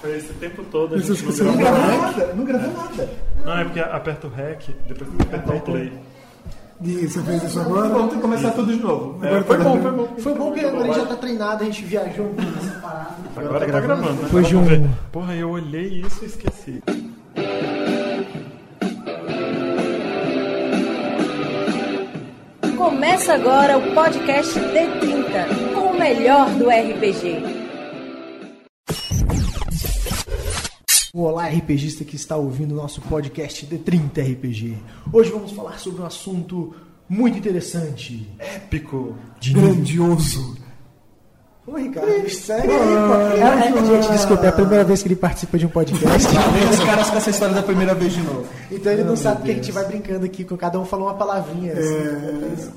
Foi esse tempo todo a Mas gente não você Não gravou. nada, não gravou nada. Não, é porque aperta o REC, depois tem que apertar o play. E você fez isso agora? Vamos ter que começar tudo de novo. É, foi bom, foi bom. Foi bom que agora a gente já tá treinado, a gente viajou um pouco nessa parada. Agora tá gravando, né? Depois de um-. Porra, eu olhei isso e esqueci. Começa agora o podcast D30, com o melhor do RPG. Olá, RPGista que está ouvindo o nosso podcast D30 RPG. Hoje vamos falar sobre um assunto muito interessante. Épico. Grandioso. Ô, Ricardo, segue aí, pô. É, é, gente, desculpa, é a primeira vez que ele participa de um podcast. Os caras com essa história da primeira vez de novo. Então ele não sabe que a gente vai brincando aqui, com cada um falou uma palavrinha. assim.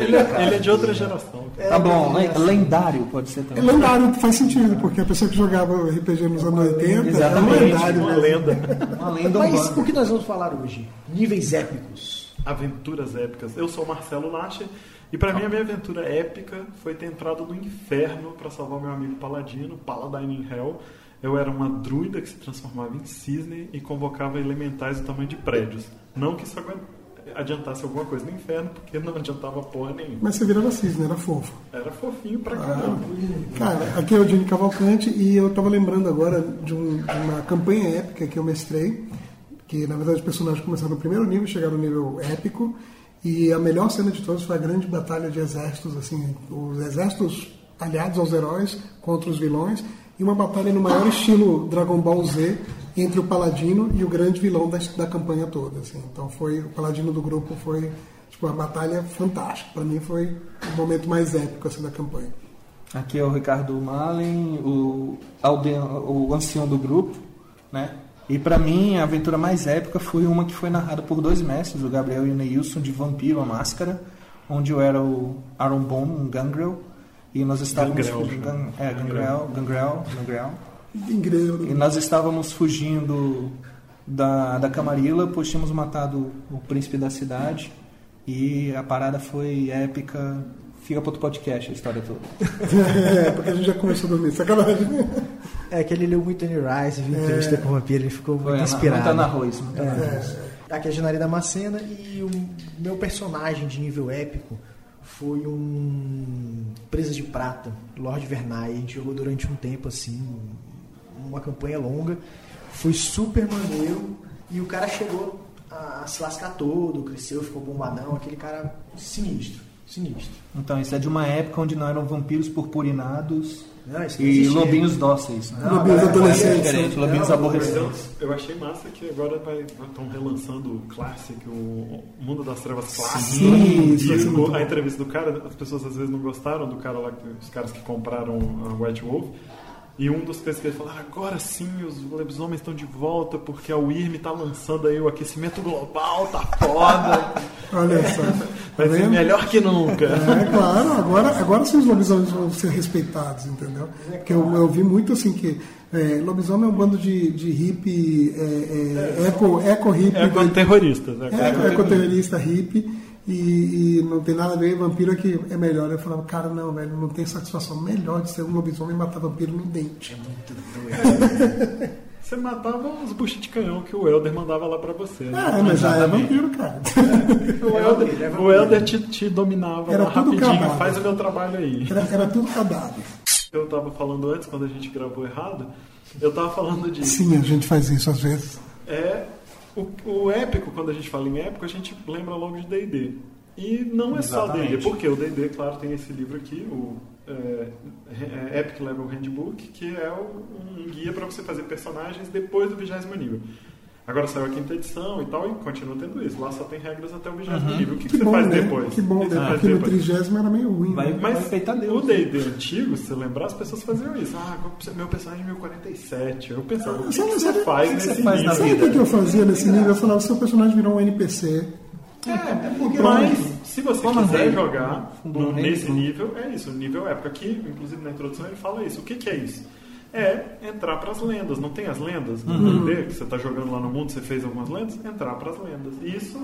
Ele, é- ele é de outra geração. cara. Tá bom, len- lendário pode ser É também. lendário, faz sentido, porque a pessoa que jogava RPG nos anos 80 é um Exatamente, lendário. Uma né? lenda. Uma lenda Mas urbana. o que nós vamos falar hoje? Níveis épicos. Aventuras épicas. Eu sou o Marcelo Lache e pra mim a minha aventura épica foi ter entrado no inferno pra salvar meu amigo Paladino, Paladine in Hell. Eu era uma druida que se transformava em cisne e convocava elementais do tamanho de prédios. Não que isso adiantasse alguma coisa no inferno, porque não adiantava porra nenhuma. Mas você virava cisne, era fofo. Era fofinho pra caramba. Cara, aqui é o Johnny Cavalcante e eu tava lembrando agora de, um- de uma campanha épica que eu mestrei, que na verdade os personagens começaram no primeiro nível, chegaram no nível épico, e a melhor cena de todas foi a grande batalha de exércitos, assim, os exércitos aliados aos heróis contra os vilões, e uma batalha no maior estilo Dragon Ball Z entre o paladino e o grande vilão da, da campanha toda, assim. Então foi o paladino do grupo foi tipo uma batalha fantástica. Para mim foi o momento mais épico assim da campanha. Aqui é o Ricardo Malen, o, o ancião do grupo, né? E pra mim a aventura mais épica foi uma que foi narrada por dois mestres, o Gabriel e o Neilson, de Vampiro a Máscara, onde eu era o Aaron Bom, um Gangrel, e nós estávamos Gangrel, Gan- é, Gangrel, Gangrel, Gangrel. Ingreiro. E nós estávamos fugindo da, da Camarilla, pois tínhamos matado o príncipe da cidade. E a parada foi épica. Fica para outro podcast a história toda. É, porque a gente já começou a dormir. Sacanagem. É que ele leu muito Annie Rice, viu entrevista com o vampiro, ele ficou muito Foi inspirado. Muita na arroz. muita na arroz. É. Aqui é a Janari Damascena e o meu personagem de nível épico foi um Presa de Prata, Lord Vernai. A gente jogou durante um tempo assim, uma campanha longa. Foi super maneiro e o cara chegou a se lascar todo, cresceu, ficou bombadão, aquele cara sinistro, sinistro. Então, isso é de uma época onde não eram vampiros purpurinados Não, não e existia. lobinhos dóceis. Né? Lobinhos é adolescentes, né? lobinhos Não, aborrecentes. Eu achei massa que agora estão relançando o Classic, o Mundo das Trevas Clássico. Sim, isso e o- a entrevista do cara, as pessoas às vezes não gostaram do cara lá, os caras que compraram a White Wolf. E um dos eles falaram, agora sim os lobisomens estão de volta, porque a WIRM tá lançando aí o aquecimento global, tá foda. Olha só. Vai Tá ser vendo? melhor que nunca. É claro, agora, agora sim os lobisomens vão ser respeitados, entendeu? Porque eu, eu vi muito assim que é, lobisomem é um bando de, de hippie, é, é, eco, eco hippie, É com terroristas. Né? eco, ecoterrorista hippie. E, e não tem nada a ver, vampiro é que é melhor. Eu falava, cara, não, velho, não tem satisfação melhor de ser um lobisomem e matar vampiro no dente. Você matava os buchos de canhão que o Elder mandava lá pra você. Né? Ah, mas já é vampiro, cara. O Elder, o Elder te, te dominava Era rapidinho, cadáver. faz o meu trabalho aí. Era, era tudo cadáver. Eu tava falando antes, quando a gente gravou errado, eu tava falando de. Sim, a gente faz isso às vezes. É. O, o épico, quando a gente fala em épico, a gente lembra logo de DD. E não é só Exatamente. DD, porque o DD, claro, tem esse livro aqui, o é, é, Epic Level Handbook, que é um guia para você fazer personagens depois do vigésimo nível. Agora saiu a quinta edição e tal, e continua tendo isso. Lá só tem regras até o vigésimo nível. O que, que Que você bom, faz né? depois? Que bom, né? Porque no trigésimo era meio ruim. Vai- né? Mas respeitar Deus. o D&D antigo, se você lembrar, as pessoas faziam isso. Ah, meu personagem é 1047. Eu pensava, o que, Sabe- que você sabe- faz o que que você nesse faz na nível? Sabe o que eu fazia nesse nível? Eu falava, seu personagem virou um NPC. É, mas se você Como quiser reino, jogar no- nesse né? nível, é isso, nível época. Aqui, inclusive na introdução, ele fala isso. O que, que é isso? É entrar para as lendas. Não tem as lendas no Uhum. D&D, que você está jogando lá no mundo, você fez algumas lendas? Entrar para as lendas. Isso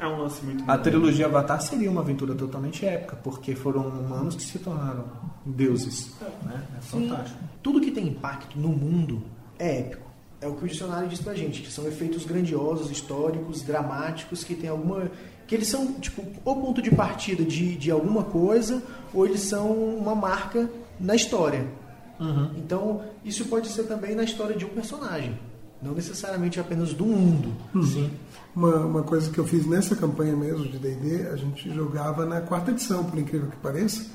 é um lance muito A trilogia Avatar seria uma aventura totalmente épica, porque foram humanos que se tornaram deuses. Né? É fantástico. Tudo que tem impacto no mundo é épico. É o que o dicionário diz pra gente, que são efeitos grandiosos, históricos, dramáticos, que tem alguma. que eles são, tipo, ou ponto de partida de, de alguma coisa, ou eles são uma marca na história. Então, isso pode ser também na história de um personagem. Não necessariamente apenas do mundo. Sim. Uma, uma coisa que eu fiz nessa campanha mesmo de D&D, a gente jogava na quarta edição, por incrível que pareça.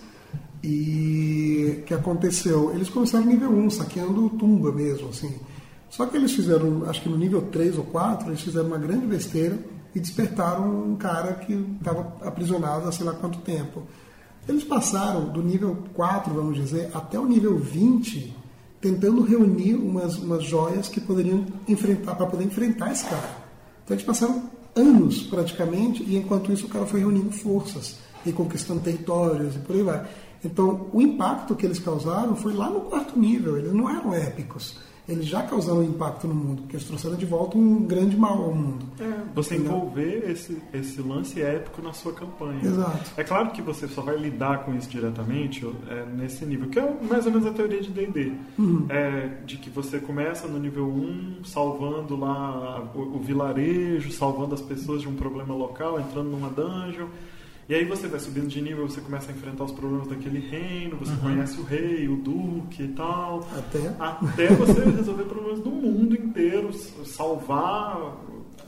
E o que aconteceu? Eles começaram no nível 1, saqueando tumba mesmo, assim. Só que eles fizeram, acho que no nível 3 ou 4, eles fizeram uma grande besteira e despertaram um cara que estava aprisionado há sei lá quanto tempo. Eles passaram do nível 4, vamos dizer, até o nível 20, tentando reunir umas, umas joias que poderiam enfrentar, para poder enfrentar esse cara. Então eles passaram anos praticamente, e enquanto isso o cara foi reunindo forças e conquistando territórios e por aí vai. Então o impacto que eles causaram foi lá no quarto nível, eles não eram épicos. Eles já causaram impacto no mundo, porque eles trouxeram de volta um grande mal ao mundo. É, você Entendeu? envolver esse, esse lance épico na sua campanha. Exato. É claro que você só vai lidar com isso diretamente é, nesse nível, que é mais ou menos a teoria de D&D. É, de que você começa no nível 1, salvando lá o, o vilarejo, salvando as pessoas de um problema local, entrando numa dungeon. E aí você vai subindo de nível, você começa a enfrentar os problemas daquele reino, você conhece o rei, o duque e tal. Até Até você resolver problemas do mundo inteiro, salvar,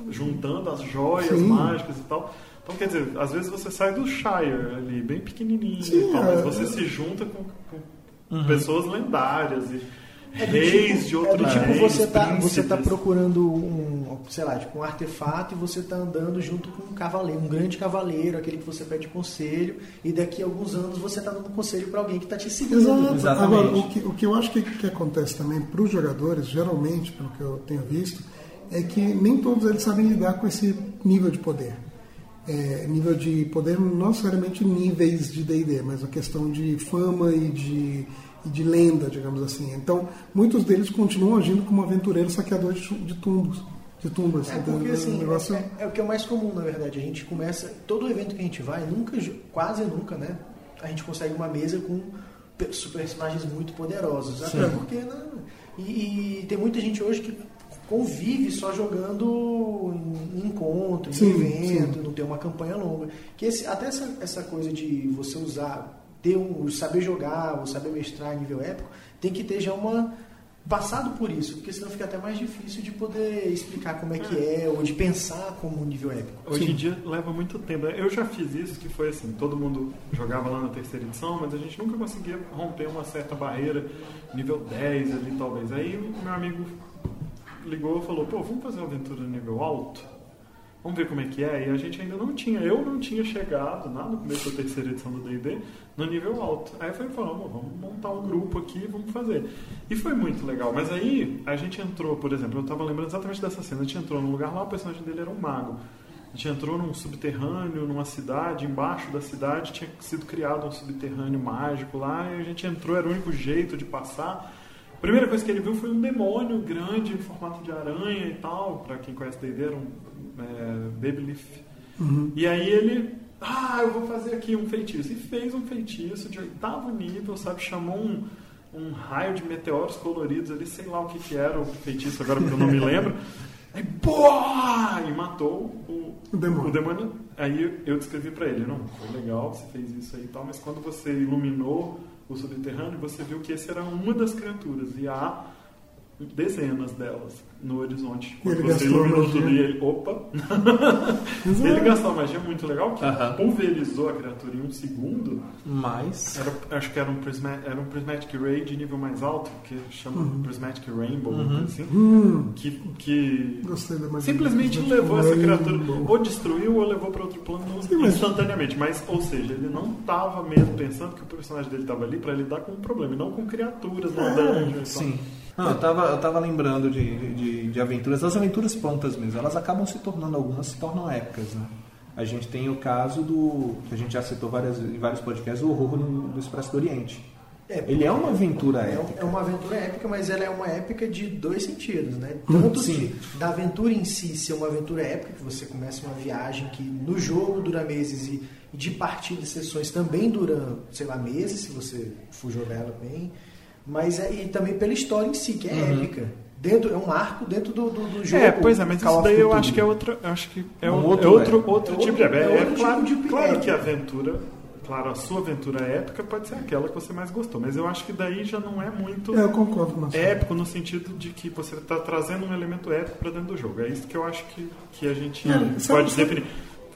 juntando as joias Sim. mágicas e tal. Então, quer dizer, às vezes você sai do Shire ali, bem pequenininho Sim, e tal, mas é. você se junta com, com pessoas lendárias e É do reis tipo- de outros é do tipo reis, você tá, você tá procurando um, sei lá, tipo um artefato e você tá andando junto com um cavaleiro, um grande cavaleiro, aquele que você pede conselho, e daqui a alguns anos você tá dando conselho para alguém que tá te seguindo. Exato. Exatamente. Agora, o que, o que eu acho que, que acontece também para os jogadores, geralmente, pelo que eu tenho visto, é que nem todos eles sabem lidar com esse nível de poder. É, nível de poder, não necessariamente níveis de D&D, mas a questão de fama e de, e de lenda, digamos assim. Então, muitos deles continuam agindo como aventureiros saqueadores de, tumbos, de tumbas. É porque o assim, negócio- é, é o que é mais comum, na verdade. A gente começa, todo evento que a gente vai, nunca, quase nunca, né? A gente consegue uma mesa com pe- personagens muito poderosos. Até porque, né? E, e tem muita gente hoje que convive só jogando em encontro, em Sim, evento, não tem uma campanha longa. Que esse, até essa, essa coisa de você usar, ter um, saber jogar, ou saber mestrar em nível épico, tem que ter já uma passado por isso, porque senão fica até mais difícil de poder explicar como é que é, ou de pensar como um nível épico. Hoje em dia leva muito tempo. Eu já fiz isso, que foi assim, todo mundo jogava lá na terceira edição, mas a gente nunca conseguia romper uma certa barreira, nível 10 ali talvez. Aí o meu amigo ligou e falou, pô, vamos fazer uma aventura nível alto? Vamos ver como é que é. E a gente ainda não tinha, eu não tinha chegado lá no começo da terceira edição do D&D no nível alto. Aí eu falei, vamos, montar um grupo aqui vamos fazer. E foi muito legal. Mas aí a gente entrou, por exemplo, eu estava lembrando exatamente dessa cena. A gente entrou num lugar lá, o personagem dele era um mago. A gente entrou num subterrâneo, numa cidade, embaixo da cidade tinha sido criado um subterrâneo mágico lá, e a gente entrou, era o único jeito de passar. A primeira coisa que ele viu foi um demônio grande em formato de aranha e tal. Pra quem conhece D&D, era um é, Babyleaf. E aí ele, ah, eu vou fazer aqui um feitiço. E fez um feitiço de oitavo nível, sabe? Chamou um, um raio de meteoros coloridos ali, sei lá o que, que era o feitiço agora, porque eu não me lembro. Aí, boa! E matou o, O demônio. o demônio. Aí eu descrevi pra ele, não, foi legal, você fez isso aí e tal, mas quando você iluminou o subterrâneo, você viu que esse era uma das criaturas. E há dezenas delas no horizonte. Quando ele você iluminou tudo e ele, opa! Ele gastou uma magia muito legal, que Aham. pulverizou a criatura em um segundo. Mas. Era- acho que era um, prisma, era um Prismatic Ray de nível mais alto, que chama Prismatic Rainbow, uma coisa assim. Hum, Que, que gostei da magia. simplesmente levou essa criatura, ou destruiu ou levou para outro plano Sim, instantaneamente. Mas, ou seja, ele não estava mesmo pensando que o personagem dele estava ali para lidar com um problema, e não com criaturas na dungeon. e tal. Sim. Não, eu tava, eu tava lembrando de, de, de aventuras, as aventuras prontas mesmo, elas acabam se tornando, algumas se tornam épicas, né? A gente tem o caso do, que a gente já citou várias, em vários podcasts, o horror no, do Expresso do Oriente. É, Ele é uma aventura É, épica. é uma aventura épica, mas ela é uma épica de dois sentidos, né? Tanto Sim. de- da aventura em si ser uma aventura épica, que você começa uma viagem que no jogo dura meses e, de partidas e sessões também dura, sei lá, meses, se você for jogar ela bem. Mas é, e também pela história em si, que é épica. Dentro, é um arco dentro do, do, do jogo. É, pois é, mas isso daí eu acho que é outra. eu Acho que é, Um um outro outro, é outro, épico. outro É tipo de outro- épica. é É, outro claro, tipo de claro que a aventura. Claro, a sua aventura épica pode ser aquela que você mais gostou, mas eu acho que daí já não é muito É, eu concordo com você. épico no sentido de que você está trazendo um elemento épico para dentro do jogo. É isso que eu acho que, que a gente É, pode sabe- definir.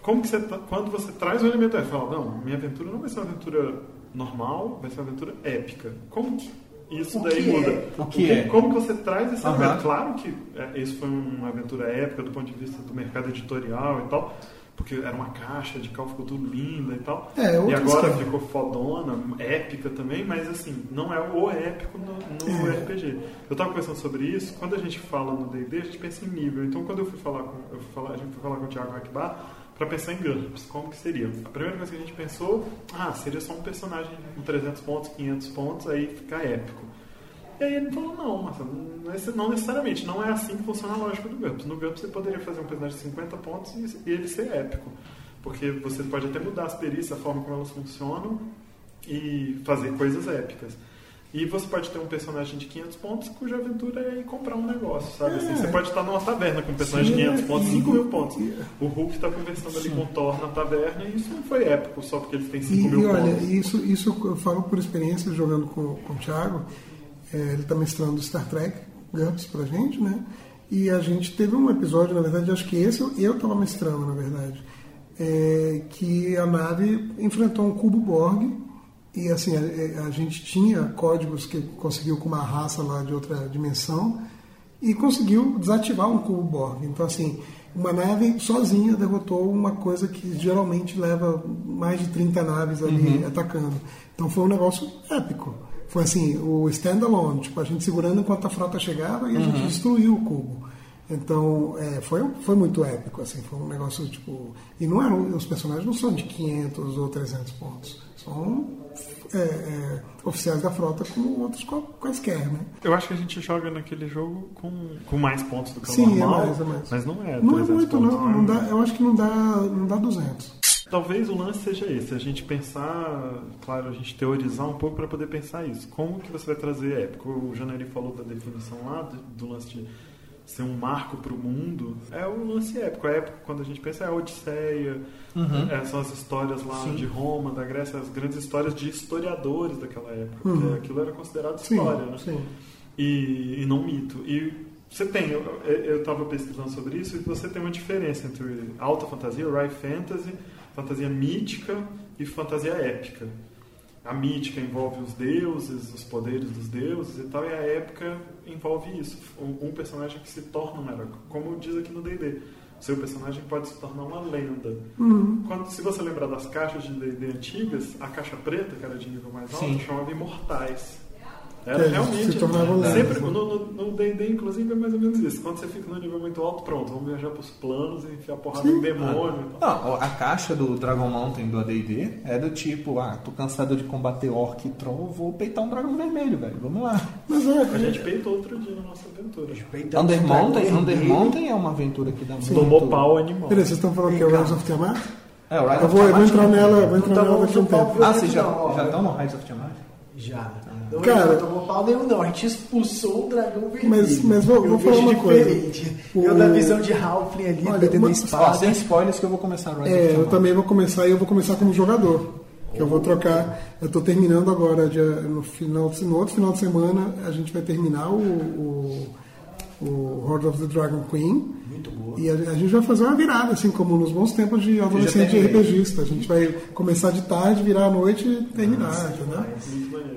Como que você tá- quando você traz um elemento épico, fala, não, minha aventura não vai ser uma aventura normal, vai ser uma aventura épica. Como que isso O daí que muda? é? O que é? Como que você traz esse Aham. elemento? Claro que é, isso foi uma aventura épica do ponto de vista do mercado editorial e tal, porque era uma caixa de Call of Cthulhu linda e tal. É, e agora esquema. ficou fodona, épica também, mas assim, não é o épico no, no É. RPG. Eu tava pensando sobre isso, quando a gente fala no D&D, a gente pensa em nível. Então, quando eu fui falar com, eu fui falar, a gente foi falar com o Thiago Akbar para pensar em GURPS, como que seria? A primeira coisa que a gente pensou, ah, seria só um personagem com 300 pontos, 500 pontos, aí fica épico. E aí ele falou, não, Marcelo, não necessariamente, não é assim que funciona a lógica do GURPS. No GURPS você poderia fazer um personagem de 50 pontos e ele ser épico. Porque você pode até mudar as perícias, a forma como elas funcionam e fazer coisas épicas. E você pode ter um personagem de 500 pontos cuja aventura é ir comprar um negócio, sabe? Assim, É. você pode estar numa taverna com um personagem de 500 é, pontos, e- 5 mil pontos. O Hulk está conversando ali com o Thor na taverna e isso não foi épico só porque ele tem 5 E, mil e olha, pontos. isso, isso eu falo por experiência jogando com, com o Thiago. É, ele está mestrando Star Trek GURPS pra gente, né? E a gente teve um episódio, na verdade, acho que esse eu estava mestrando, na verdade, é, que a nave enfrentou um cubo Borg e assim a, a gente tinha códigos que conseguiu com uma raça lá de outra dimensão e conseguiu desativar um cubo Borg. Então assim, uma nave sozinha derrotou uma coisa que geralmente leva mais de 30 naves ali atacando. Então foi um negócio épico. Foi assim, o standalone, tipo, a gente segurando enquanto a frota chegava e a gente destruiu o cubo. Então, é, foi, foi muito épico, assim, foi um negócio, tipo... E não eram, os personagens não são de 500 ou 300 pontos. São é, é, oficiais da frota como outros quaisquer, né? Eu acho que a gente joga naquele jogo com, com mais pontos do que o Sim, é normal, mais, é mais. mas não é Não é 300 muito, pontos, não. né? não dá, eu acho que não dá, não dá 200. Talvez o lance seja esse, a gente pensar, claro, a gente teorizar um pouco para poder pensar isso. Como que você vai trazer épico? O Janeri falou da definição lá, do, do lance de ser um marco para o mundo. É o lance épico. É épico quando a gente pensa é a Odisseia, é, são as histórias lá de Roma, da Grécia, as grandes histórias de historiadores daquela época. porque aquilo era considerado Sim, história, né? sim. e, e não mito. E você tem, eu estava pesquisando sobre isso, e você tem uma diferença entre alta fantasia, high fantasy, fantasia mítica e fantasia épica. A mítica envolve os deuses, os poderes dos deuses e tal, e a épica envolve isso. Um, um personagem que se torna um herói. Como diz aqui no D&D, seu personagem pode se tornar uma lenda. Quando, se você lembrar das caixas de D&D antigas, a caixa preta, que era de nível mais alto, Sim. chamava Imortais. Era eles realmente. se sempre, lendas, né? no no- no D&D, inclusive, é mais ou menos isso. Quando você fica num nível muito alto, pronto, vamos viajar pros planos e enfiar porrada Sim. no demônio. e tal. Não, a caixa do Dragon Mountain do AD&D é do tipo, ah, tô cansado de combater orc e troll, vou peitar um dragão vermelho, velho. Vamos lá. Mas é, A gente peitou outro dia na nossa aventura. Under Mountain, Under. Mountain é uma aventura que dá muito... Tomou pau animal. Peraí, vocês estão falando que é o Rise of Tiamat? É, o Rise Eu of vou, eu vou Tiamat entrar não- nela, vou entrar nela daqui um tempo. Ah, vocês já estão no Rise of Tiamat? Já. Não, Cara- não tomou pau nenhum, não. A gente expulsou o dragão vermelho. Mas- mas vou- vou falar uma coisa. O- Eu da visão de Halfling ali, Olha, batendo uma- espada. sem spoilers que eu vou começar Rise É, eu também vou começar e eu vou começar como jogador. Que eu vou trocar. Eu estou terminando agora, dia- no, final, no outro final de semana, a gente vai terminar o, o, o Horde of the Dragon Queen. Muito boa. E a, a gente vai fazer uma virada, assim como nos bons tempos de adolescente terminei. RPGista. A gente vai começar de tarde, virar à noite e terminar, entendeu?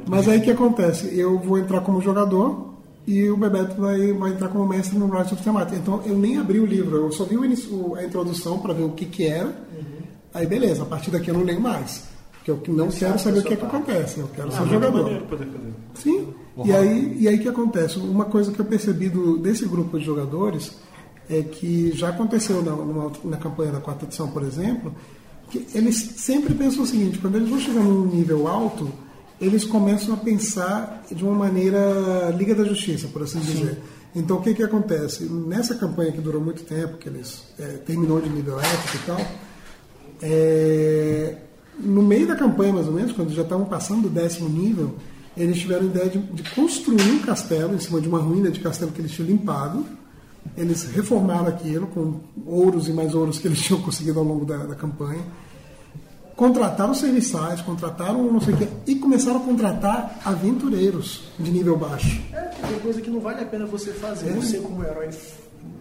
Mas aí o que acontece? Eu vou entrar como jogador e o Bebeto vai, vai entrar como mestre no Rise of Tiamat. Então eu nem abri o livro, eu só vi o inicio- a introdução para ver o que, que era. Aí beleza, a partir daqui eu não leio mais. Porque eu não quero saber o que, é que acontece, eu quero ser Muito jogador. fazer. Sim. E aí, e aí o que acontece? Uma coisa que eu percebi do, desse grupo de jogadores é que já aconteceu na, numa- na campanha da quarta edição, por exemplo, que eles sempre pensam o seguinte, quando eles vão chegar num nível alto, eles começam a pensar de uma maneira Liga da Justiça, por assim dizer. Então o que, que acontece? Nessa campanha que durou muito tempo, que eles é, terminou de nível épico e tal, é, no meio da campanha mais ou menos, quando já estavam passando do décimo nível, eles tiveram a ideia de, de construir um castelo em cima de uma ruína de castelo que eles tinham limpado. Eles reformaram aquilo com ouros e mais ouros que eles tinham conseguido ao longo da, da campanha contrataram serviçais, contrataram não sei o quê, e começaram a contratar aventureiros de nível baixo. É, tem coisa que não vale a pena você fazer. É. Você, como herói,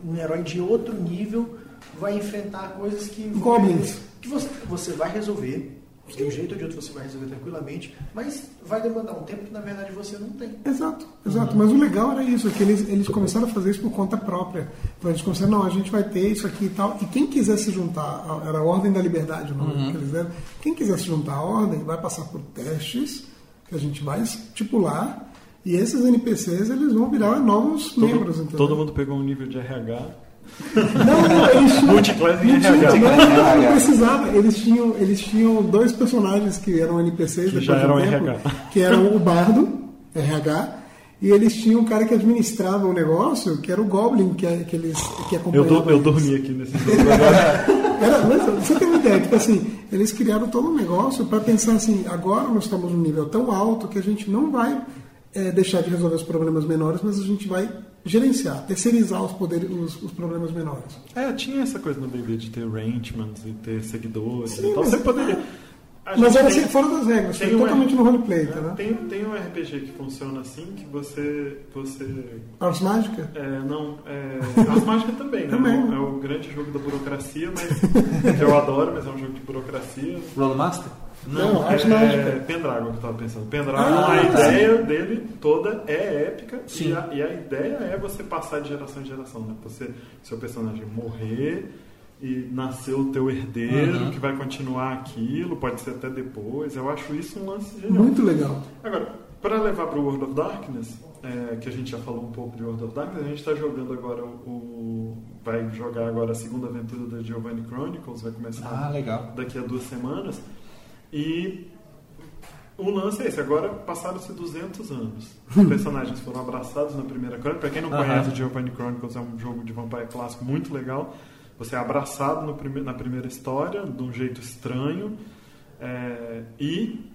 um herói de outro nível, vai enfrentar coisas que. Goblins. Que você, você vai resolver. De um jeito ou de outro você vai resolver tranquilamente, mas vai demandar um tempo que na verdade você não tem. Exato, exato. Mas o legal era isso, que eles, eles começaram a fazer isso por conta própria. Então eles começaram, não, a gente vai ter isso aqui e tal. E quem quiser se juntar, era a Ordem da Liberdade o nome que eles deram. Quem quiser se juntar à Ordem vai passar por testes que a gente vai estipular. E esses NPCs eles vão virar novos membros, Todo, entendeu? todo mundo pegou um nível de RH. Não, não, eles tinham. Multiclass não, tinha- RH. não, não, não precisava. Eles tinham, eles tinham dois personagens que eram NPCs Que já de um eram tempo, RH. que eram o Bardo, RH, e eles tinham um cara que administrava o negócio, que era o Goblin, que, é- que eles que Eu, do- eu dormi aqui nesse jogo. Era, mas você tem uma ideia, tipo assim, eles criaram todo um negócio para pensar assim, agora nós estamos num nível tão alto que a gente não vai eh, deixar de resolver os problemas menores, mas a gente vai gerenciar, terceirizar os, poderes, os, os problemas menores. É, tinha essa coisa no D&D de ter rangements e ter seguidores Sim, e tal. mas- Você poderia... A Mas era tem- assim, fora das regras, foi tem um- totalmente no roleplay, tá, né? Tem, tem um RPG que funciona assim, que você... você Ars Mágica? é, não, é, Ars Mágica também, né? Também. É o grande jogo da burocracia, mas que eu adoro, mas é um jogo de burocracia. Rollmaster? Não, é, Ars Mágica. Pendragon que eu tava pensando. Pendragon, Ah, a tá. ideia dele toda é épica Sim. e a, e a ideia é você passar de geração em geração, né? Você, seu personagem morrer e nascer o teu herdeiro Uhum. que vai continuar aquilo, pode ser até depois. Eu acho isso um lance genial. Muito legal. Agora, para levar para o World of Darkness, é, que a gente já falou um pouco de World of Darkness, a gente está jogando agora o, vai jogar agora a segunda aventura da Giovanni Chronicles, vai começar Ah, daqui a duas semanas. E o lance é esse, agora passaram-se 200 anos. Os personagens foram abraçados na primeira crônica. Para quem não conhece, Giovanni Chronicles é um jogo de vampire clássico muito legal. Você é abraçado no prime- na primeira história, de um jeito estranho. é, e,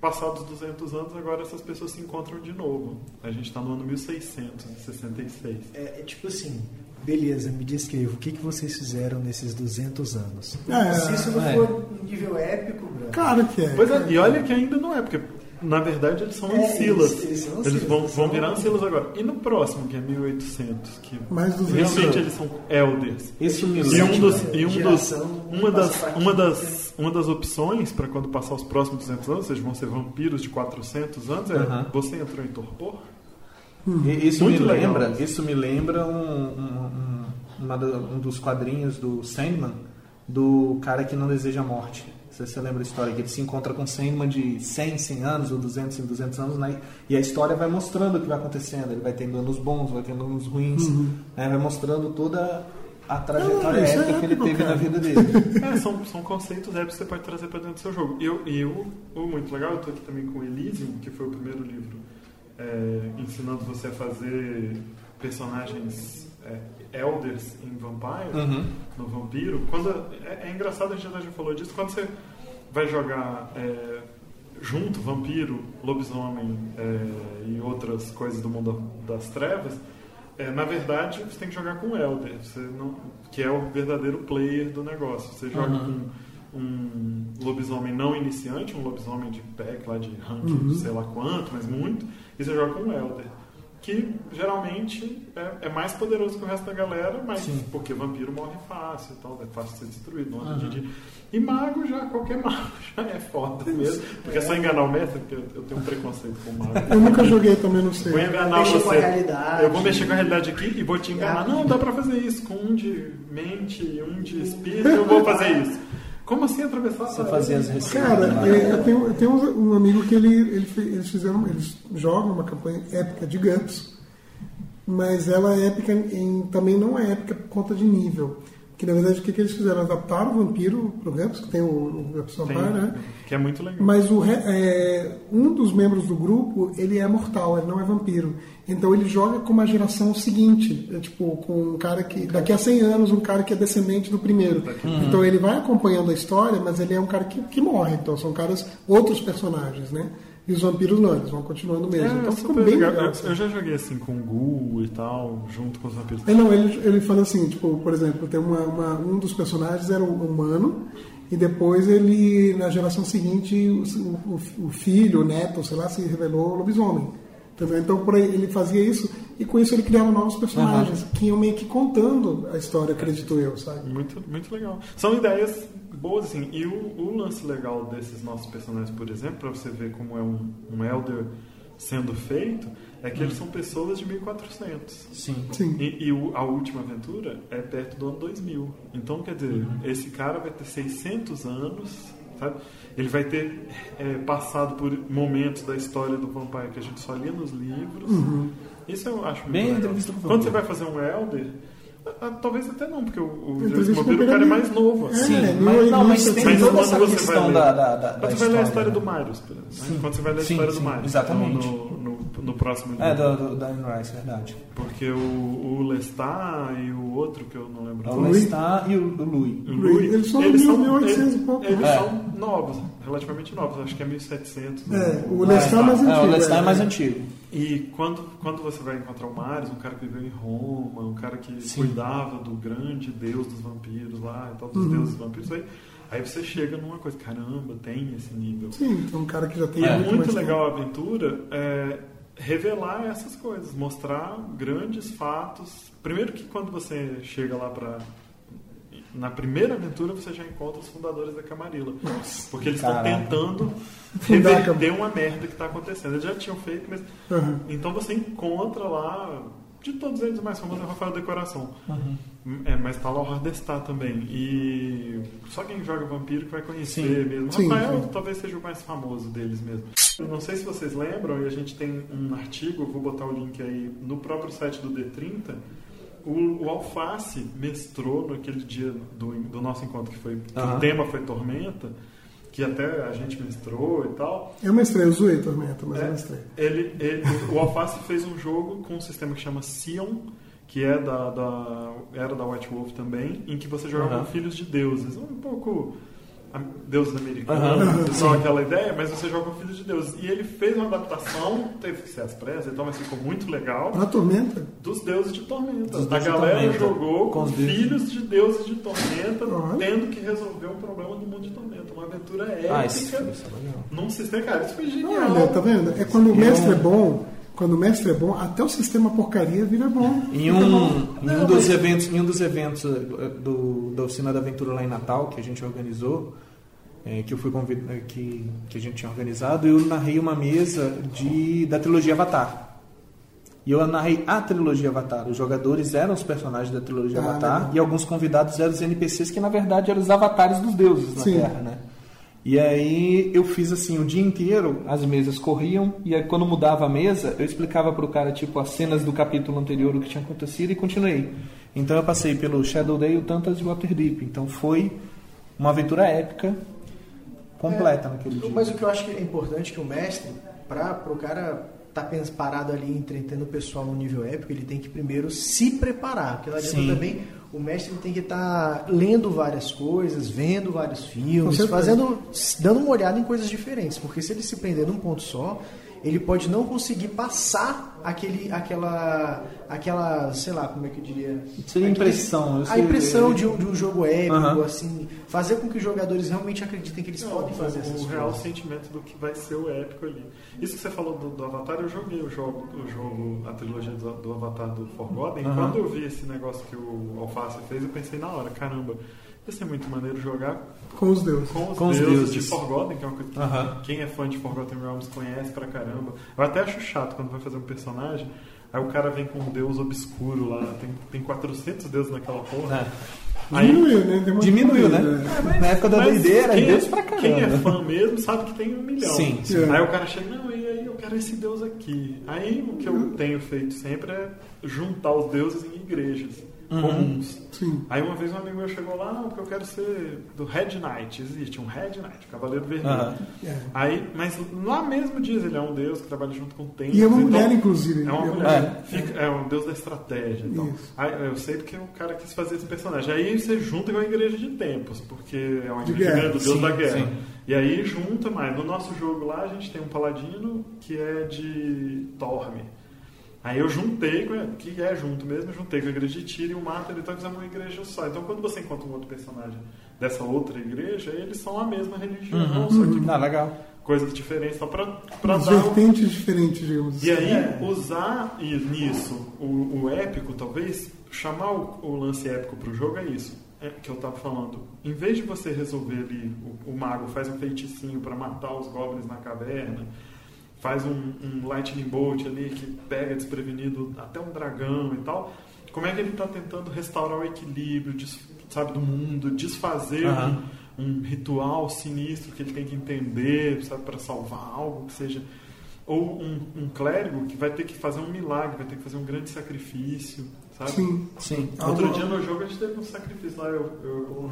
passados 200 anos, agora essas pessoas se encontram de novo. A gente está no ano 1666. É, é tipo assim, beleza, me descreva, o que, que vocês fizeram nesses 200 anos? É, Se isso não é. for um nível épico, Bruno, Claro que é. Pois é, e olha que ainda não é, porque na verdade eles são É, ancilas. eles- eles são Eles vão, vão virar ancilas agora. E no próximo, que é 1800, que Mais 200 realmente anos. eles são elders. Isso me E um dos, e um dos, uma, das, uma, das, uma das opções para quando passar os próximos 200 anos, vocês vão ser vampiros de 400 anos, é Aham. você entrou em torpor? E- Isso Muito me legal. lembra, isso me lembra um, um, um- um dos quadrinhos do Sandman, do cara que não deseja a morte. Não sei se você lembra a história, que ele se encontra com Sandman de 100, 100 anos, ou 200 em 200 anos, né? e a história vai mostrando o que vai acontecendo. Ele vai tendo anos bons, vai tendo anos ruins, né? vai mostrando toda a trajetória Não, é épica que ele teve cara. na vida dele. É, são, são conceitos épicos que você pode trazer para dentro do seu jogo. E, eu, e o, o muito legal, eu estou aqui também com o Elysium, que foi o primeiro livro é, ensinando você a fazer personagens é, elders em Vampire, Uhum. no Vampiro. Quando, é, é engraçado, a gente já falou disso, quando você vai jogar é, junto Vampiro, Lobisomem é, e outras coisas do mundo das trevas, é, na verdade, você tem que jogar com o Elder, você não, que é o verdadeiro player do negócio. Você joga Uhum. com um lobisomem não iniciante, um lobisomem de pack lá de ranking, Uhum. sei lá quanto, mas muito, e você joga com o Elder. Que geralmente é, é mais poderoso que o resto da galera, mas Sim. porque vampiro morre fácil e tal, é fácil ser destruído, não Uhum. de E mago já, qualquer mago já é foda mesmo. Porque é só enganar o mestre, porque eu, eu tenho um preconceito com mago. Eu nunca joguei também, não sei. Vou enganar Mexer você. com a realidade. Eu vou mexer com a realidade aqui e vou te enganar. Ah. Não, dá pra fazer isso. Com um de mente e um de espírito, eu vou fazer isso. Como assim atravessar Você fazia as receitas. Cara, é, eu tenho, eu tenho um amigo que ele, ele eles fizeram, eles jogam uma campanha épica de GURPS, mas ela é épica em, também não é épica por conta de nível. Que na verdade o que, que eles fizeram? Adaptaram o vampiro pro Ramps, que tem o, o Tem- né? Que é muito legal. Mas o, é, um dos membros do grupo, ele é mortal, ele não é vampiro. Então ele joga com uma geração seguinte, é, tipo, com um cara que, daqui a 100 anos, um cara que é descendente do primeiro. Então ele vai acompanhando a história, mas ele é um cara que, que morre. Então são caras, outros personagens, né? E os vampiros não, eles vão continuando mesmo. É, então ficou bem legal. legal. Eu- assim. Eu já joguei assim com o Ghoul e tal, junto com os vampiros. É, não, ele, ele fala assim, tipo, por exemplo, tem uma, uma- um dos personagens era um humano e depois ele, na geração seguinte, o, o- o filho, o neto, sei lá, se revelou lobisomem. Entendeu? Então, por aí, ele fazia isso e com isso ele criava novos personagens que iam meio que contando a história, acredito eu, sabe? Muito, muito legal. São ideias boas, assim. E o, o lance legal desses nossos personagens, por exemplo, para você ver como é um, um Elder sendo feito, é que eles são pessoas de 1400. Sim. Sim. E, e o- a última aventura é perto do ano 2000. Então, quer dizer, esse cara vai ter 600 anos, sabe? Ele vai ter é, passado por momentos da história do Vampire que a gente só lia nos livros. Isso eu acho muito Bem entrevista com o Quando você vampiro. vai fazer um Elder, ah, talvez até não, porque o, o Vampiro, com o cara é mais novo. É, assim. Sim, mil- mas, não, mas tem Mas toda quando essa você vai questão ler- da, da, da, Quando da você vai ler a história do? Marius, por exemplo, né? Quando você vai ler a Sim, história sim, do Marius, exatamente. então, no, no, no próximo É, livro. do, do, da Anne Rice, verdade. Porque o, o Lestat e o outro que eu não lembro O? Lestat e o, o Louis. o Louis, Eles são 1800 e pouco, Eles né? são novos, relativamente novos, acho que é 1700. É, né? o Lestat é mais É, o antigo. Lestat é é. mais antigo. E quando, quando você vai encontrar o Marius, um cara que viveu em Roma, um cara que cuidava do grande deus dos vampiros lá, e tal, dos deuses dos vampiros, aí, aí você chega numa coisa, caramba, tem esse nível. Sim, então um cara que já tem é muito muito legal a aventura é, revelar essas coisas, mostrar grandes fatos. Primeiro que quando você chega lá pra. Na primeira aventura você já encontra os fundadores da Camarilla. Porque eles estão tentando reverter uma merda que está acontecendo. Eles já tinham feito, mas. Aham. Então você encontra lá. De todos eles, o mais famoso é o Rafael Decoração. É, mas tá lá o Hardestar também. E só quem joga Vampiro que vai conhecer Sim. mesmo. Sim, Rafael sim. talvez seja o mais famoso deles mesmo. Eu não sei se vocês lembram, e a gente tem um artigo, vou botar o link aí no próprio site do D30. O, o Alface mestrou naquele dia do, do nosso encontro, que foi que o tema foi Tormenta, que até a gente mestrou e tal. Eu mestrei, eu zoei Tormenta, mas É, eu mestrei. ele, ele- o Alface fez um jogo com um sistema que chama Sion, que é da, da- era da White Wolf também, em que você jogava com filhos de deuses. Um pouco deuses americanos, Aham. só aquela ideia, mas você joga com filhos de deuses. E ele fez uma adaptação, teve que ser às pressas, então, mas ficou muito legal, Pra Tormenta? dos deuses de Tormenta. Dos a galera Tormenta. jogou com, Com filhos de deuses de Tormenta, Olha. tendo que resolver um problema do mundo de Tormenta. Uma aventura Ah, isso, épica. isso é legal. Num sistema, cara, isso foi genial. Olha, tá vendo? É quando o mestre é bom, quando o mestre é bom, até o sistema porcaria vira bom. Em um, bom. em Não, um dos mas- eventos, em um dos eventos eh, do, da oficina da aventura lá em Natal que a gente organizou, eh, que eu fui convid... eh, que, que a gente tinha organizado, eu narrei uma mesa de da trilogia Avatar. E eu narrei a trilogia Avatar. Os jogadores eram os personagens da trilogia Ah, Avatar legal. e alguns convidados eram os NPCs que na verdade eram os avatares dos deuses na Sim. Terra, né? E aí eu fiz assim o dia inteiro, as mesas corriam e aí quando mudava a mesa, eu explicava pro cara tipo as cenas do capítulo anterior o que tinha acontecido e continuei. Então eu passei pelo Shadowdale, Tantas e Waterdeep. Então foi uma aventura épica completa naquele dia. Mas o que eu acho que é importante que o mestre, para o cara tá parado ali entretendo o pessoal no nível épico, ele tem que primeiro se preparar. Porque não adianta Sim. também, o mestre tem que estar lendo várias coisas, vendo vários filmes, fazendo, dando uma olhada em coisas diferentes. Porque se ele se prender num ponto só, ele pode não conseguir passar aquele, aquela, aquela, sei lá, como é que eu diria? Seria Aquele- impressão, eu A impressão de um, de um jogo épico, Aham. assim, fazer com que os jogadores realmente acreditem que eles Não, podem fazer essas o coisas. real sentimento do que vai ser o épico ali. Isso que você falou do, do Avatar, eu joguei o jogo, o jogo a trilogia do, do Avatar do Forgotten. Aham. Quando eu vi esse negócio que o Alface fez, eu pensei na hora, caramba, ia ser muito maneiro jogar Com os deuses. com os, Com os deuses, deuses. de Forgotten, que é uma coisa que Aham. quem é fã de Forgotten Realms conhece pra caramba. Eu até acho chato quando vai fazer um personagem, aí o cara vem com um deus obscuro lá, tem, tem 400 deuses naquela porra. É. Aí, Diminuiu, né? Deu uma Diminuiu, né? diminuída, Na época da Mas era quem, Deus pra caramba. Quem é fã mesmo sabe que tem um milhão. Sim, sim. Aí o cara chega, não, e aí eu quero esse Deus aqui. Aí o que eu tenho feito sempre é juntar os deuses em igrejas comuns. Sim. Aí uma vez um amigo meu chegou lá, não, porque eu quero ser do Red Knight. Existe um Red Knight, Cavaleiro Vermelho. É. Aí, mas lá mesmo diz, ele é um deus que trabalha junto com templos. E é uma então- mulher, inclusive. É uma É uma mulher. Fica- é um deus da estratégia. Então. Aí, eu sei porque o cara quis fazer esse personagem. Aí você junta com a igreja de tempos, porque é uma igreja guerra. do deus Sim, da guerra. sim. E aí junta mais. No nosso jogo lá a gente tem um paladino que é de Torme. Aí eu juntei, com que é junto mesmo, juntei com a igreja de Tiro e o Marta, então fizemos uma igreja só. Então quando você encontra um outro personagem dessa outra igreja, eles são a mesma religião, Uhum. só que Ah, legal. coisas diferentes, só As dar vertentes diferentes, digamos e assim. aí, usar i- nisso o, o épico, talvez, chamar o, o lance épico pro jogo é isso. É, que eu tava falando. Em vez de você resolver ali, o, o mago faz um feiticinho para matar os goblins na caverna, faz um, um lightning bolt ali que pega desprevenido até um dragão e tal. Como é que ele está tentando restaurar o equilíbrio, sabe, do mundo, desfazer Aham. um, um ritual sinistro que ele tem que entender, sabe, para salvar algo que seja ou um, um clérigo que vai ter que fazer um milagre, vai ter que fazer um grande sacrifício, sabe? Sim. Sim. Outro Algo- dia no jogo a gente teve um sacrifício lá, eu, eu-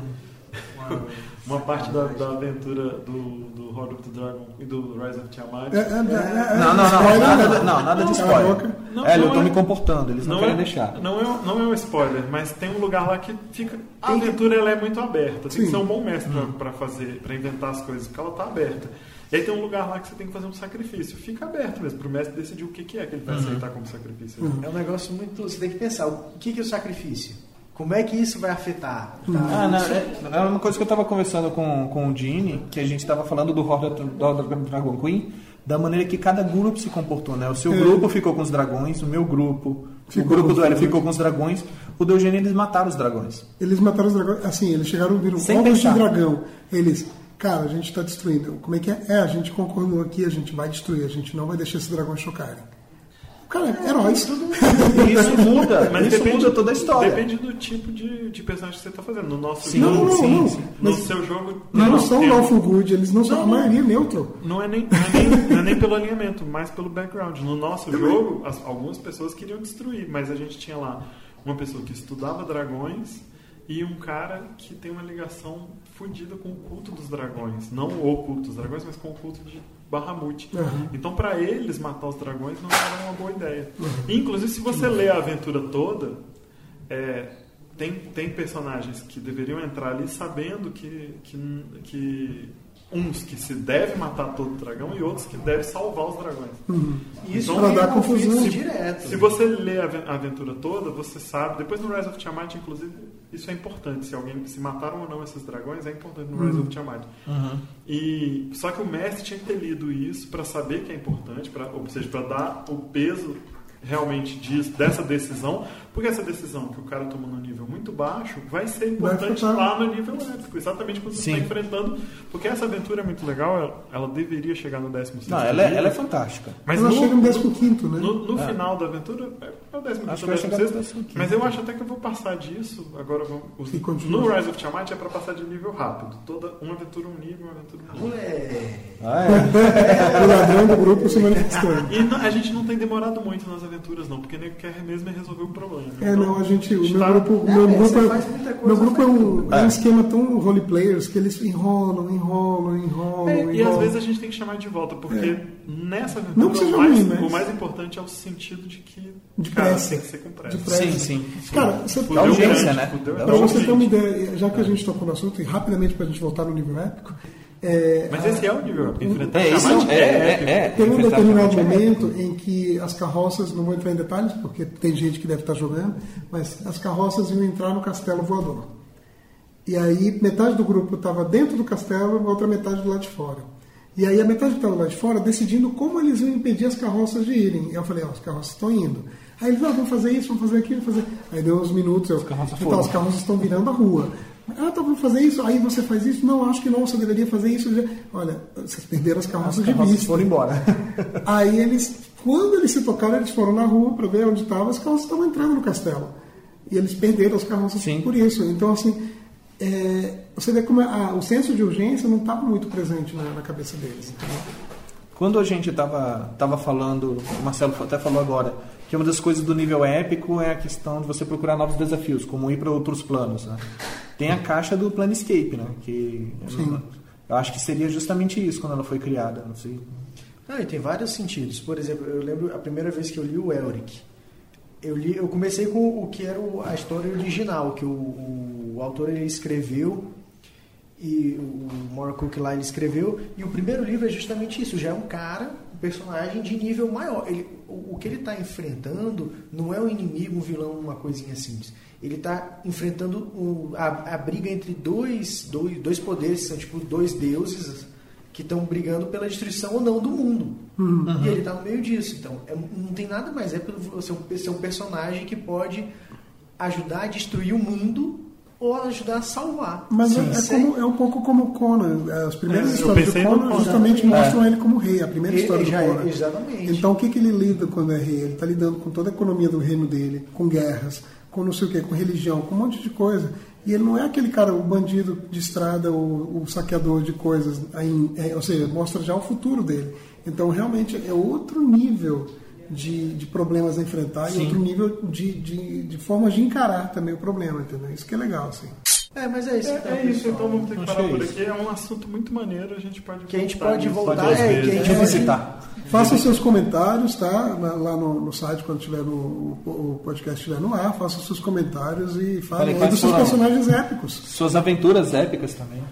uma parte da, da aventura do, do Horde of the Dragon e do Rise of Tiamat. É, é, é, é, Não, não, não, spoiler, nada, né? de- não, nada de Não, spoiler. Não, eu não tô é- me comportando, eles não, querem é, deixar. Não é, não é um spoiler, mas tem um lugar lá que fica. A aventura ela é muito aberta. Tem Sim. que ser um bom mestre pra, pra fazer, para inventar as coisas, porque ela tá aberta. E aí tem um lugar lá que você tem que fazer um sacrifício. Fica aberto mesmo, pro mestre decidir o que, que é que ele vai aceitar como sacrifício. É um negócio muito. Você tem que pensar, o que, que é o sacrifício? Como é que isso vai afetar? Tá? Ah, não, é, é uma coisa que eu estava conversando com, com o Gene, que a gente estava falando do Horde of do Dragon Queen, da maneira que cada grupo se comportou, né? O seu É. grupo ficou com os dragões, o meu grupo, Ficou o grupo com do os Hélio dragões. ficou com os dragões, o do Eugênio eles mataram os dragões. Eles mataram os dragões. Assim, eles chegaram viram Sem ovos de dragão. Eles, cara, a gente está destruindo. Como é que é? É, a gente concordou aqui, a gente vai destruir, a gente não vai deixar esses dragões chocarem. Cara, heróis. Isso muda, Mas isso depende, muda toda a história. Depende do tipo de, de personagem que você está fazendo. No nosso Sim, jogo, não, sim, não. sim. no Mas seu jogo. eles não não, são lawful good, eles não são. A maioria é neutro. Não é, nem, não, é nem, não é nem pelo alinhamento, mas pelo background. No nosso jogo, as- algumas pessoas queriam destruir, mas a gente tinha lá uma pessoa que estudava dragões e um cara que tem uma ligação fodida com o culto dos dragões. Não o culto dos dragões, mas com o culto de Bahamut. Uhum. Então, para eles, matar os dragões não era uma boa ideia. Inclusive, se você lê a aventura toda, é, tem, tem personagens que deveriam entrar ali sabendo que, que, que uns que se deve matar todo dragão e outros que deve salvar os dragões. Isso Então, conflito confusão. direto. Se você lê a aventura toda, você sabe. Depois no Rise of Tiamat, inclusive, isso é importante. Se alguém se mataram ou não esses dragões, é importante no Rise of Tiamat. E só que o mestre tinha que ter lido isso para saber que é importante, pra, ou seja, para dar o peso realmente disso, dessa decisão, porque essa decisão que o cara tomou no nível muito baixo vai ser importante afetar. lá no nível épico, exatamente quando você está enfrentando, porque essa aventura é muito legal, ela, ela deveria chegar no 16 Não, ela é, ela é fantástica. mas Ela no, chega no no- 15, né? no, no final da aventura, é o 15 Acho que ou vai chegar no 16, 15º. mas eu acho até que eu vou passar disso. Agora vamos. No Rise of Tiamat é para passar de nível rápido. Toda, uma aventura um nível, uma aventura um nível. Moleque. Ah, é. O ladrão do grupo se manifestando. E não- a gente não tem demorado muito nas aventuras, não, porque nem quer mesmo é resolver o problema. É, não, a gente, o meu tá- grupo, É, meu grupo, é, meu grupo é um, é um É. esquema tão role players que eles enrolam, enrolam, enrolam, É, enrolam. e às vezes a gente tem que chamar de volta, porque É. nessa Não aventura seja o, mais, ruim, mas- o mais importante é o sentido de que De cara, pressa. tem que ser com pressa. De pressa. Sim, sim. Cara, você Da urgência, grande, né? Pra você ter uma ideia, já que a gente tocou no assunto, e rapidamente pra gente voltar no nível épico, é, Mas esse é o nível. Enfrentar É, isso Tiamat é, é, épico. é, tem um determinado é momento em que as carroças, não vou entrar em detalhes, porque tem gente que deve estar jogando, mas as carroças iam entrar no castelo voador. E aí metade do grupo estava dentro do castelo e a outra metade do lado de fora. E aí a metade que estava do lado de fora decidindo como eles iam impedir as carroças de irem. E eu falei, ó, as carroças estão indo. Aí eles, não, vamos fazer isso, vamos fazer aquilo, vamos fazer. Aí deu uns minutos, eu, carroças então, as carroças estão virando a rua. Ah, tá, vamos fazer isso. Aí você faz isso? Não, acho que não, você deveria fazer isso. Olha, vocês perderam as carroças, As de carroças vista. foram embora. Aí eles, quando eles se tocaram, eles foram na rua para ver onde estavam, as carroças estavam entrando no castelo. E eles perderam as carroças Sim. por isso. Então, assim, é, você vê como a- o senso de urgência não estava muito presente na, na cabeça deles. Quando a gente estava tava falando, o Marcelo até falou agora, que uma das coisas do nível épico é a questão de você procurar novos desafios, como ir para outros planos. Né? Tem a caixa do Planescape, né? Que Sim. eu acho que seria justamente isso quando ela foi criada. Não sei. Não, e tem vários sentidos. Por exemplo, eu lembro a primeira vez que eu li o Elric. Eu, li, eu comecei com o que era a história original, que o, o, o autor ele escreveu e o Moore Cook lá ele escreveu e o primeiro livro é justamente isso já é um cara um personagem de nível maior ele, o, o que ele está enfrentando não é um inimigo um vilão uma coisinha simples. Ele está enfrentando o- a, a briga entre dois, dois dois poderes que são tipo dois deuses que estão brigando pela destruição ou não do mundo. E ele está no meio disso. Então é- não tem nada mais. É você ser um personagem que pode ajudar a destruir o mundo ou ajudar a salvar Mas é, Sim, é como, é um pouco como o Conan. As primeiras É, histórias do Conan Conan. justamente Exatamente. mostram ele como rei. A primeira Ele história do é- Conan. exatamente. Então o que, que ele lida quando é rei? Ele está lidando com toda a economia do reino dele, com guerras, com não sei o que, com religião, com um monte de coisa. E ele não é aquele cara, o bandido de estrada, o, o saqueador de coisas. Aí, é, ou seja, mostra já o futuro dele. Então realmente é outro nível de, de problemas a enfrentar e outro nível de, de, de formas de encarar também o problema, entendeu? Isso que é legal, assim. É, mas é isso. É, então, é isso, então vamos ter que parar é por aqui. É um assunto muito maneiro, a gente pode Que a gente voltar pode voltar, várias é, que a gente pode- visitar. Faça seus comentários, tá? Lá no, no site, quando tiver no, o, podcast estiver no ar, faça seus comentários e fale Falem dos seus personagens épicos. Suas aventuras épicas também.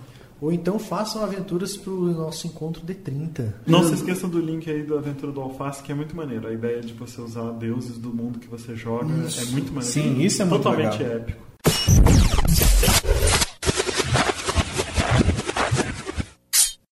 Ou então façam aventuras pro nosso encontro de 30. Não se esqueça do link aí da Aventura do Alface, que é muito maneiro. A ideia de você usar deuses do mundo que você joga é muito maneiro. Sim, isso é muito Totalmente legal. épico.